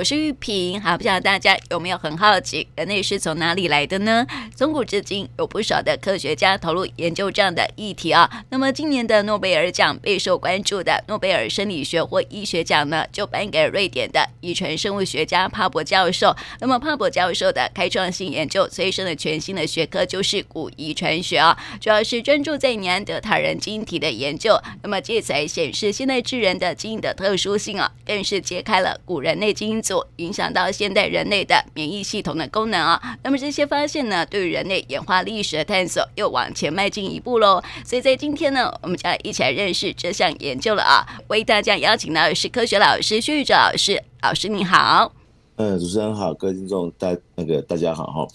我是玉萍。好，不晓得大家有没有很好奇，人类是从哪里来的呢？从古至今，有不少的科学家投入研究这样的议题啊。那么今年的诺贝尔奖备受关注的诺贝尔生理学或医学奖呢，就颁给瑞典的遗传生物学家帕博教授。那么帕博教授的开创性研究催生了全新的学科，就是古遗传学啊，主要是专注在尼安德塔人基因体的研究。那么借此来显示现代智人的基因的特殊性啊，更是揭开了古人类基因影响到现代人类的免疫系统的功能啊。那么这些发现呢，对于人类演化历史的探索又往前迈进一步喽。所以在今天呢，我们将一起来认识这项研究了啊。为大家邀请到的是科学老师薛玉哲老师，老师你好。嗯，主持人好，各位听众大那个大家好哈。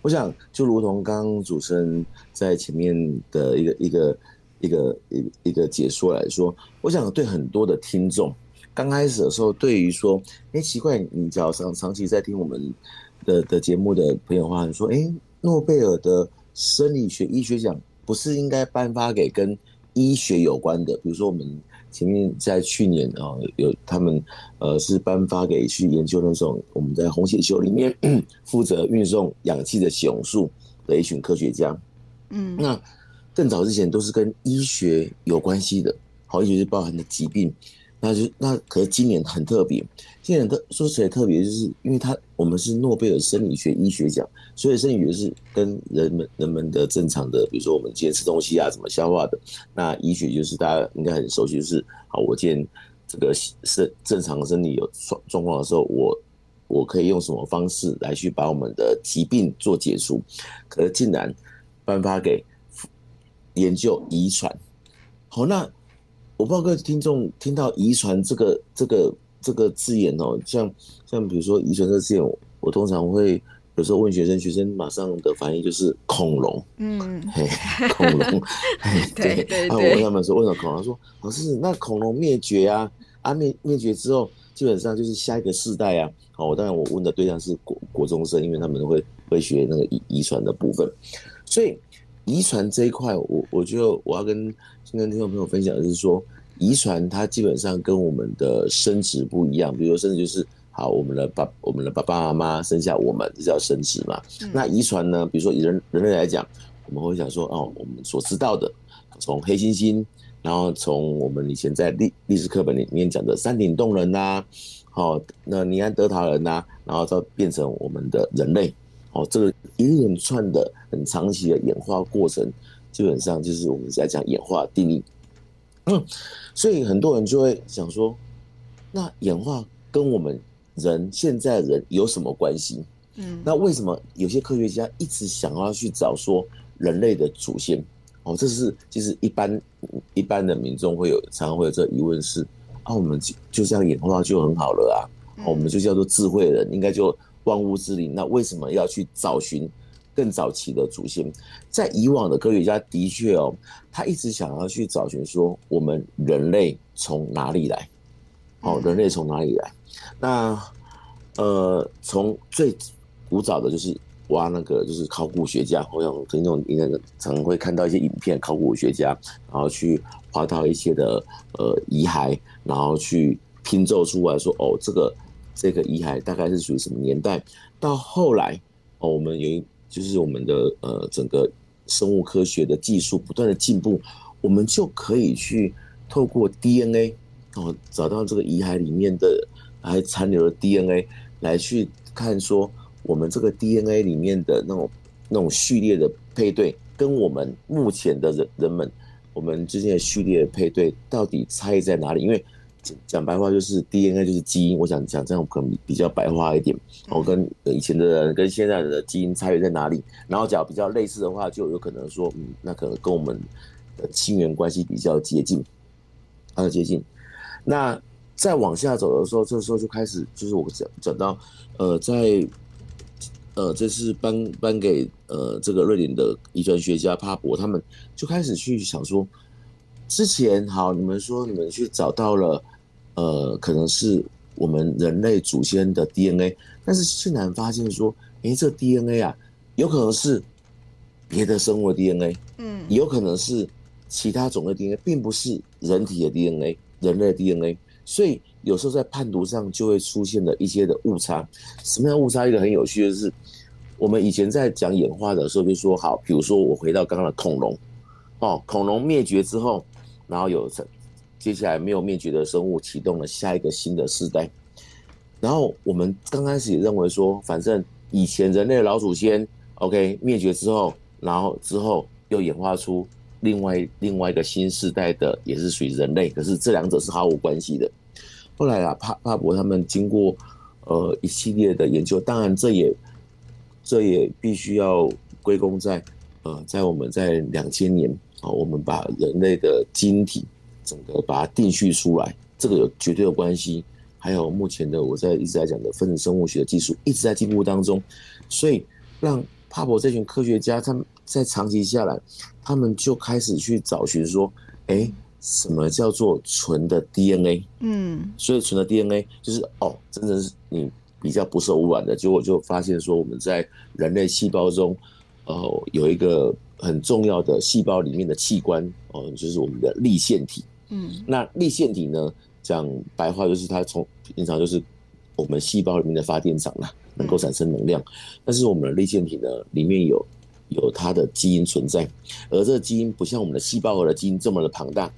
我想就如同刚刚主持人在前面的一个一个一个一个一个解说来说，我想对很多的听众。刚开始的时候，对于说，哎，奇怪，你只要长长期在听我们的的节目的朋友的话，你说，哎，诺贝尔的生理学医学奖不是应该颁发给跟医学有关的？比如说，我们前面在去年啊，有他们呃是颁发给去研究那种我们在红血球里面 负责运送氧气的血红素的一群科学家。嗯，那更早之前都是跟医学有关系的，好，医学是包含的疾病。那就那可是今年很特别，今年特说起来特别，就是因为它我们是诺贝尔生理学医学奖，所以生理学是跟人们人们的正常的，比如说我们今天吃东西啊，怎么消化的。那医学就是大家应该很熟悉，就是好，我今天这个生正常的身体有状状况的时候，我我可以用什么方式来去把我们的疾病做解除？可是竟然颁发给研究遗传，好那。我不知道各位听众听到“遗传”这个这个这个字眼哦，像像比如说“遗传”这个字眼，我通常会有时候问学生，学生马上的反应就是恐龙。嗯，嘿，恐龙，嘿，对对。那我问他们说，为什么恐龙？说老师，那恐龙灭绝啊啊灭灭绝之后，基本上就是下一个世代啊。好，我当然我问的对象是国国中生，因为他们会会学那个遗遗传的部分，所以。遗传这一块，我我觉得我要跟先跟听众朋友分享的是说，遗传它基本上跟我们的生殖不一样。比如说，生殖就是好，我们的爸我们的爸爸妈妈生下我们，这叫生殖嘛。嗯、那遗传呢？比如说以人人类来讲，我们会想说，哦，我们所知道的，从黑猩猩，然后从我们以前在历历史课本里面讲的山顶洞人呐、啊，好，那尼安德塔人呐、啊，然后到变成我们的人类。哦，这个一连串的很长期的演化过程，基本上就是我们在讲演化定义。嗯，所以很多人就会想说，那演化跟我们人现在人有什么关系？嗯，那为什么有些科学家一直想要去找说人类的祖先？哦，这是其实一般一般的民众会有常常会有这疑问是：啊，我们就就这样演化就很好了啊？我们就叫做智慧人，应该就。万物之灵，那为什么要去找寻更早期的祖先？在以往的科学家的确哦，他一直想要去找寻说我们人类从哪里来？哦，人类从哪里来？那呃，从最古早的就是挖那个，就是考古学家，我想听众应该常常会看到一些影片，考古学家然后去挖到一些的呃遗骸，然后去拼凑出来说哦，这个。这个遗骸大概是属于什么年代？到后来哦，我们有一就是我们的呃整个生物科学的技术不断的进步，我们就可以去透过 DNA 哦找到这个遗骸里面的还残留的 DNA 来去看说我们这个 DNA 里面的那种那种序列的配对，跟我们目前的人人们我们之间的序列的配对到底差异在哪里？因为讲白话就是 DNA 就是基因，我想讲这样可能比较白话一点。我跟以前的人跟现在人的基因差别在哪里？然后讲比较类似的话，就有可能说，嗯，那可能跟我们的亲缘关系比较接近，比较接近。那再往下走的时候，这时候就开始就是我讲讲到，呃，在呃这次颁颁给呃这个瑞典的遗传学家帕博，他们就开始去想说，之前好，你们说你们去找到了。呃，可能是我们人类祖先的 DNA，但是竟然发现说，诶，这 DNA 啊，有可能是别的生物的 DNA，嗯，有可能是其他种类 DNA，并不是人体的 DNA，人类的 DNA。所以有时候在判读上就会出现了一些的误差。什么样误差？一个很有趣的是，我们以前在讲演化的时候就说，好，比如说我回到刚刚的恐龙，哦，恐龙灭绝之后，然后有接下来没有灭绝的生物启动了下一个新的世代。然后我们刚开始也认为说，反正以前人类的老祖先，OK 灭绝之后，然后之后又演化出。另外另外一个新世代的也是属于人类，可是这两者是毫无关系的。后来啊，帕帕博他们经过呃一系列的研究，当然这也这也必须要归功在呃在我们在两千年啊，我们把人类的晶体整个把它定序出来，这个有绝对的关系。还有目前的我在一直在讲的分子生物学的技术一直在进步当中，所以让帕博这群科学家他们。在长期下来，他们就开始去找寻说，哎，什么叫做纯的 DNA？嗯，所以纯的 DNA 就是哦，真的是你比较不受污染的。结果就发现说，我们在人类细胞中，呃，有一个很重要的细胞里面的器官哦，就是我们的粒线体。嗯，那粒线体呢，讲白话就是它从平常就是我们细胞里面的发电厂啦，能够产生能量。但是我们的粒线体呢，里面有。有它的基因存在，而这个基因不像我们的细胞核的基因这么的庞大，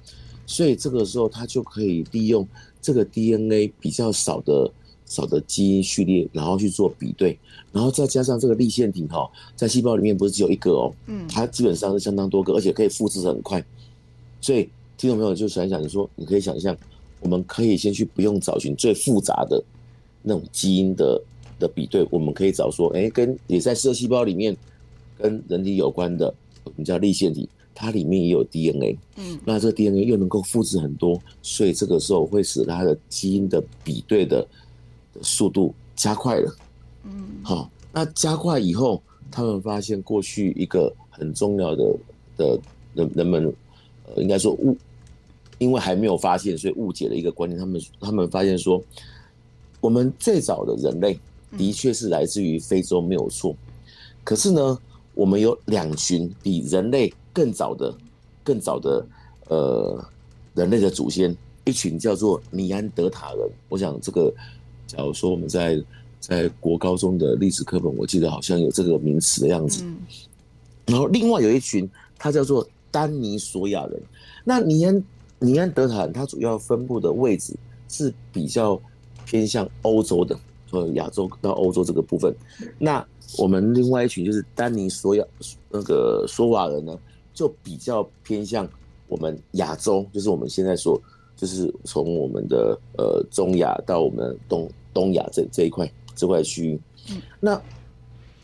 所以这个时候它就可以利用这个 DNA 比较少的少的基因序列，然后去做比对，然后再加上这个粒线体哈，在细胞里面不是只有一个哦，嗯，它基本上是相当多个，而且可以复制很快，所以听众朋友就想一想，你说你可以想象，我们可以先去不用找寻最复杂的那种基因的的比对，我们可以找说，哎，跟也在色细胞里面。跟人体有关的，我们叫立线体，它里面也有 DNA，嗯，那这个 DNA 又能够复制很多，所以这个时候会使它的基因的比对的速度加快了，嗯，好，那加快以后，他们发现过去一个很重要的的人人们，呃，应该说误，因为还没有发现，所以误解了一个观念，他们他们发现说，我们最早的人类的确是来自于非洲，没有错，可是呢。我们有两群比人类更早的、更早的呃人类的祖先，一群叫做尼安德塔人。我想这个，假如说我们在在国高中的历史课本，我记得好像有这个名词的样子。然后另外有一群，它叫做丹尼索亚人。那尼安尼安德坦，它主要分布的位置是比较偏向欧洲的，从亚洲到欧洲这个部分。那我们另外一群就是丹尼索亚那个索瓦人呢，就比较偏向我们亚洲，就是我们现在说，就是从我们的呃中亚到我们东东亚这这一块这块区域。那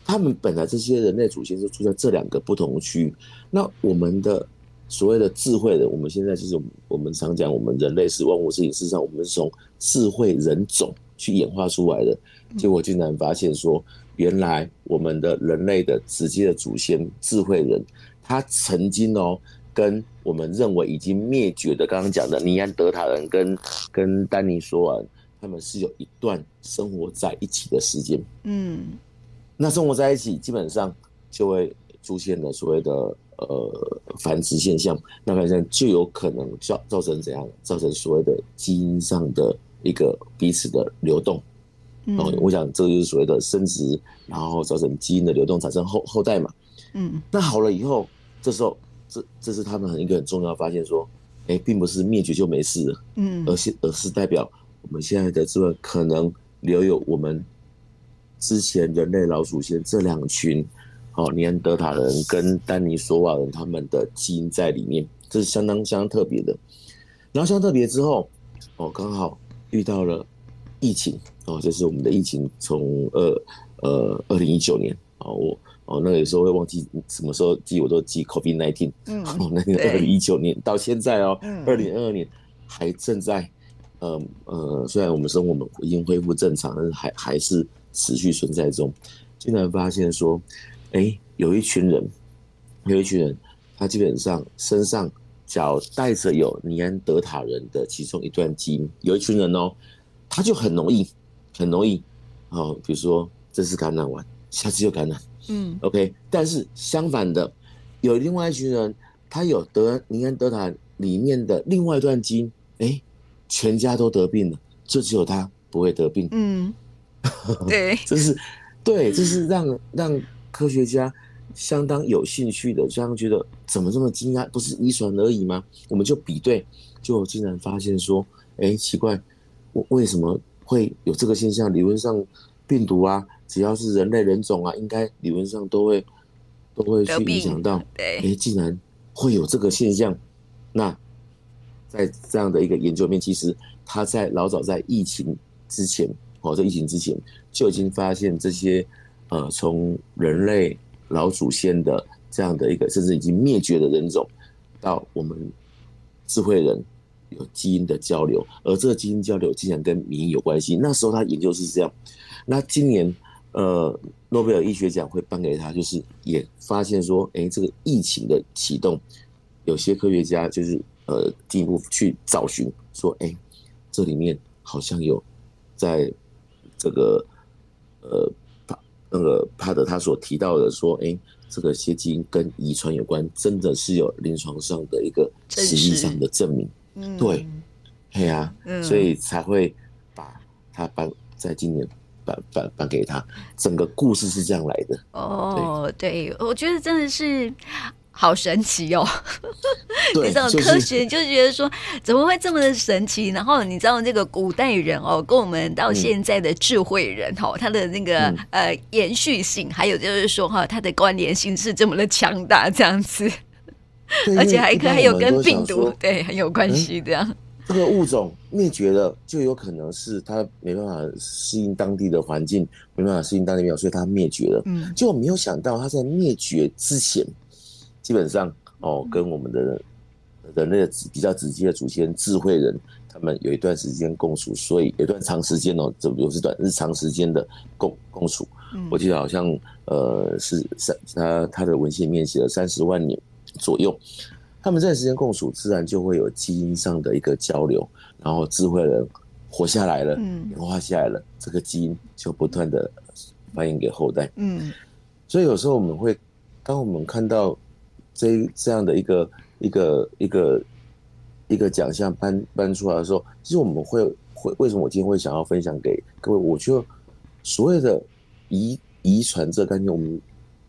他们本来这些人类祖先就住在这两个不同区域。那我们的所谓的智慧人，我们现在就是我们常讲，我们人类是万物之灵，事实上我们是从智慧人种去演化出来的。结果竟然发现说。原来我们的人类的直接的祖先智慧人，他曾经哦跟我们认为已经灭绝的刚刚讲的尼安德塔人跟跟丹尼索瓦人，他们是有一段生活在一起的时间。嗯，那生活在一起基本上就会出现了所谓的呃繁殖现象，那反正就有可能造造成怎样？造成所谓的基因上的一个彼此的流动。嗯，我想这就是所谓的生殖，然后造成基因的流动，产生后后代嘛。嗯，那好了以后，这时候这这是他们很一个很重要的发现，说，哎，并不是灭绝就没事了，嗯，而是而是代表我们现在的这个可能留有我们之前人类老祖先这两群，哦，尼安德塔人跟丹尼索瓦人他们的基因在里面，这是相当相当特别的。然后相当特别之后，哦，刚好遇到了疫情。哦，就是我们的疫情从二呃二零一九年哦，我哦那个有时候会忘记什么时候记，我都记 COVID nineteen。嗯，哦，那个二零一九年到现在哦，二零二二年还正在呃呃，虽然我们生活已经恢复正常，但是还还是持续存在中。竟然发现说，哎，有一群人，有一群人，他基本上身上脚带着有尼安德塔人的其中一段基因，有一群人哦，他就很容易。很容易，哦，比如说这次感染完，下次又感染，嗯，OK。但是相反的，有另外一群人，他有得尼安德塔里面的另外一段基因，哎，全家都得病了，就只有他不会得病。嗯，对，这是对，这是让让科学家相当有兴趣的，相当觉得怎么这么惊讶？不是遗传而已吗？我们就比对，就竟然发现说，哎，奇怪，为为什么会有这个现象？理论上，病毒啊，只要是人类人种啊，应该理论上都会都会去影响到。对，哎，竟然会有这个现象。那在这样的一个研究面，其实他在老早在疫情之前，哦，在疫情之前就已经发现这些呃，从人类老祖先的这样的一个甚至已经灭绝的人种，到我们智慧人有基因的交流，而这个基因交流竟然跟免疫有关系。那时候他研究是这样。那今年呃，诺贝尔医学奖会颁给他，就是也发现说，哎，这个疫情的启动。有些科学家就是呃进一步去找寻，说哎，这里面好像有在这个那个帕德他所提到的说，哎，这个些基因跟遗传有关，真的是有临床上的一个实际上的证明。嗯，对，对呀，所以才会把他颁在今年颁颁颁给他。整个故事是这样来的。哦，对，我觉得真的是。好神奇哦！对 你知道科学就觉得说怎么会这么的神奇？然后你知道这个古代人哦，跟我们到现在的智慧人哦，他的那个呃延续性，还有就是说哈，他的关联性是这么的强大，这样子，而且还可还有跟病毒对很有关系这样。这个物种灭绝了，就有可能是它没办法适应当地的环境，没办法适应当地的，所以它灭绝了。嗯，就没有想到它在灭绝之前。基本上哦，跟我们的人类的比较直接的祖先智慧人，他们有一段时间共处，所以有一段长时间哦，这不是短，是长时间的共共处。我记得好像呃是三他他的文献里面写了三十万年左右，他们这段时间共处，自然就会有基因上的一个交流，然后智慧人活下来了，演化下来了，这个基因就不断的繁衍给后代。嗯，所以有时候我们会，当我们看到。这这样的一个一个一个一个奖项颁颁出来的时候，其实我们会会为什么我今天会想要分享给各位？我觉得所谓的遗遗传这概念，我们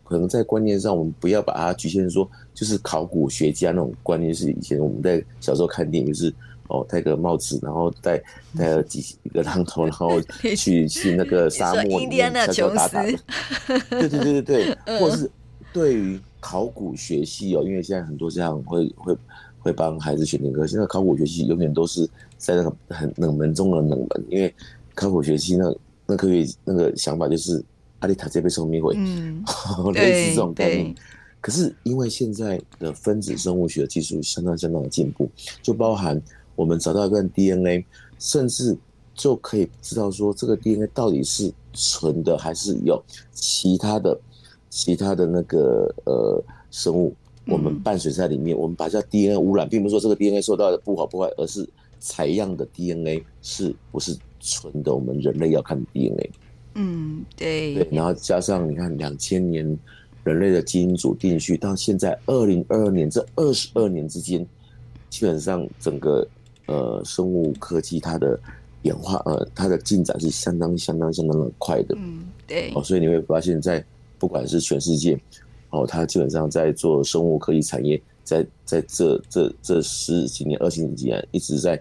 可能在观念上，我们不要把它局限说，就是考古学家那种观念。是以前我们在小时候看电影，就是哦戴个帽子，然后戴戴了几个榔头，然后 去去那个沙漠里面敲敲打打的。对对对对对，或是对于。考古学系哦，因为现在很多家长会会会帮孩子选那科。现在考古学系永远都是在那个很冷门中的冷门，因为考古学系那那科学那个想法就是阿里塔这被送命会，嗯，类似这种概念。可是因为现在的分子生物学技术相当相当的进步，就包含我们找到一段 DNA，甚至就可以知道说这个 DNA 到底是纯的还是有其他的。其他的那个呃生物，我们伴随在里面，嗯、我们把叫 DNA 污染，并不是说这个 DNA 受到的不好不坏，而是采样的 DNA 是不是纯的？我们人类要看 DNA。嗯，对。对，然后加上你看，两千年人类的基因组定序到现在二零二二年这二十二年之间，基本上整个呃生物科技它的演化呃它的进展是相当相当相当的快的。嗯，对。哦，所以你会发现在。不管是全世界，哦，他基本上在做生物科技产业，在在这这这十几年、二十几年，一直在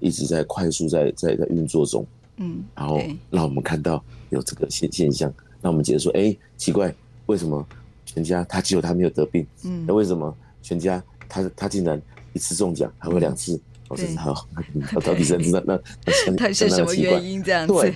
一直在快速在在在运作中，嗯，然后让我们看到有这个现现象，那我们觉得说，哎、欸，奇怪，为什么全家他只有他没有得病？嗯，那为什么全家他他竟然一次中奖，还会两次？哦，是好，到底是那那那是什么原因这样子？对，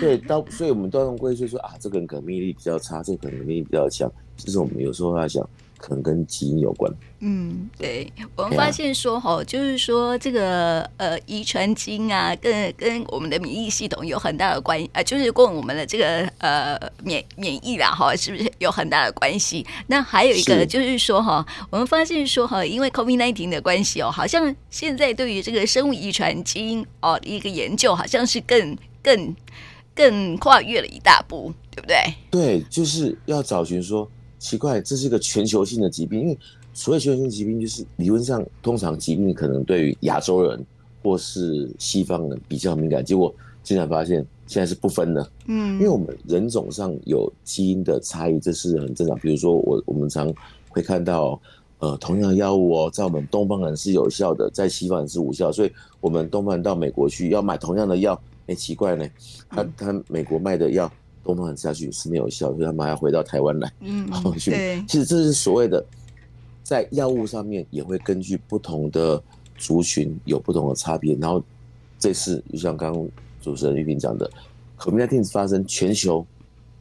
对，到所以我们都用归结说啊，这个人可能免疫力比较差，这个可能免疫力比较强，就是我们有时候在想。可能跟基因有关。嗯，对，我们发现说哈，就是说这个呃遗传基因啊，跟跟我们的免疫系统有很大的关系啊，就是跟我们的这个呃免免疫啦哈，是不是有很大的关系？那还有一个就是说哈，我们发现说哈，因为 COVID-19 的关系哦，好像现在对于这个生物遗传基因哦一个研究，好像是更更更跨越了一大步，对不对？对，就是要找寻说。奇怪，这是一个全球性的疾病，因为所谓全球性疾病，就是理论上通常疾病可能对于亚洲人或是西方人比较敏感，结果竟然发现现在是不分的。嗯，因为我们人种上有基因的差异，这是很正常。比如说我我们常会看到，呃，同样的药物哦，在我们东方人是有效的，在西方人是无效，所以我们东方人到美国去要买同样的药，哎，奇怪呢，他他美国卖的药，东方人吃下去是没有效，所以他们还要回到台湾来，嗯，对，其实这是所谓的。在药物上面也会根据不同的族群有不同的差别，然后这次就像刚刚主持人玉萍讲的，COVID-19 发生全球，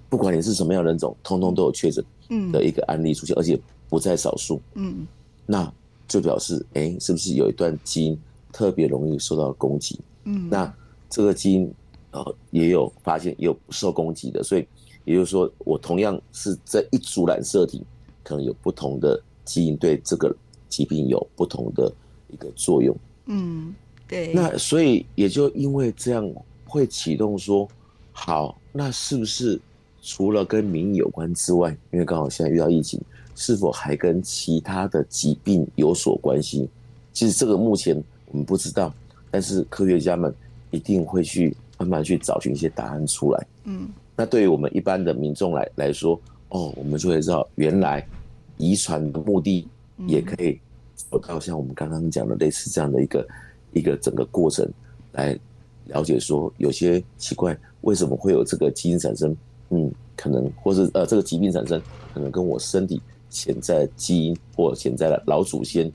不管你是什么样的人种，通通都有确诊的一个案例出现，而且不在少数。嗯，那就表示，哎，是不是有一段基因特别容易受到攻击？嗯，那这个基因呃也有发现也有不受攻击的，所以也就是说，我同样是这一组染色体，可能有不同的。基因对这个疾病有不同的一个作用，嗯，对。那所以也就因为这样会启动说，好，那是不是除了跟免疫有关之外，因为刚好现在遇到疫情，是否还跟其他的疾病有所关系？其实这个目前我们不知道，但是科学家们一定会去慢慢去找寻一些答案出来。嗯，那对于我们一般的民众来来说，哦，我们就会知道原来。遗传的目的也可以走到像我们刚刚讲的类似这样的一个一个整个过程来了解，说有些奇怪为什么会有这个基因产生，嗯，可能或是呃这个疾病产生，可能跟我身体潜在基因或潜在的老祖先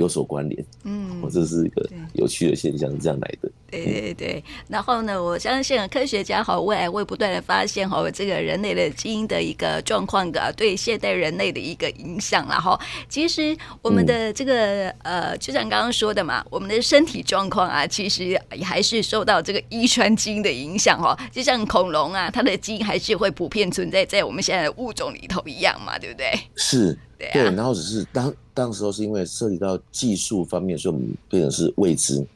有所关联，嗯，这是一个有趣的现象，是这样来的。对对对，然后呢，我相信科学家哈未来会不断的发现哈这个人类的基因的一个状况的对现代人类的一个影响，然后其实我们的这个、嗯、呃，就像刚刚说的嘛，我们的身体状况啊，其实也还是受到这个遗传基因的影响哈，就像恐龙啊，它的基因还是会普遍存在在我们现在的物种里头一样嘛，对不对？是。对，然后只是当当时候是因为涉及到技术方面，所以我们变成是未知。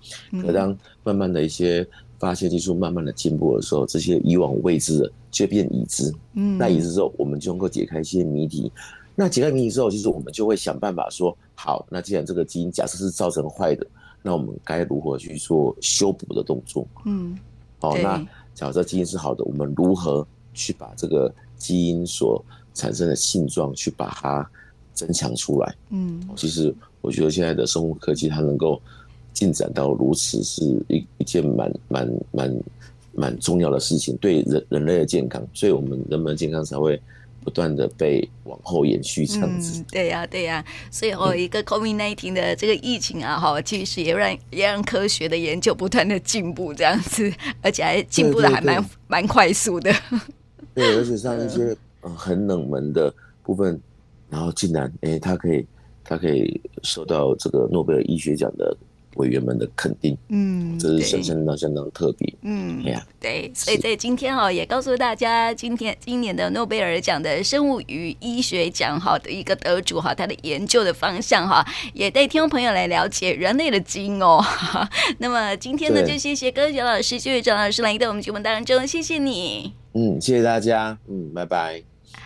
可当慢慢的一些发现技术慢慢的进步的时候，这些以往未知的就变已知。嗯，那已知之后，我们就能够解开一些谜题。那解开谜题之后，其实我们就会想办法说，好，那既然这个基因假设是造成坏的，那我们该如何去做修补的动作？嗯，好，那假设基因是好的，我们如何去把这个基因所产生的性状去把它增强出来，嗯，其实我觉得现在的生物科技它能够进展到如此，是一一件蛮蛮蛮蛮重要的事情，对人人类的健康，所以我们人们的健康才会不断的被往后延续这样子。嗯、对呀、啊，对呀、啊，所以哦，一个 COVID-19 的这个疫情啊，哈，其实也让也让科学的研究不断的进步这样子，而且还进步的还蛮蛮快速的。对，而且像一些很冷门的部分。然后竟然，哎，他可以，他可以受到这个诺贝尔医学奖的委员们的肯定，嗯，这是相相当相当特别，嗯，对呀，对，所以在今天哈，也告诉大家，今天今年的诺贝尔奖的生物与医学奖哈的一个得主哈，他的研究的方向哈，也带听众朋友来了解人类的基因哦。那么今天呢，就谢谢歌珏老师、谢谢张老师来到我们节目当中，谢谢你，嗯，谢谢大家，嗯，拜拜。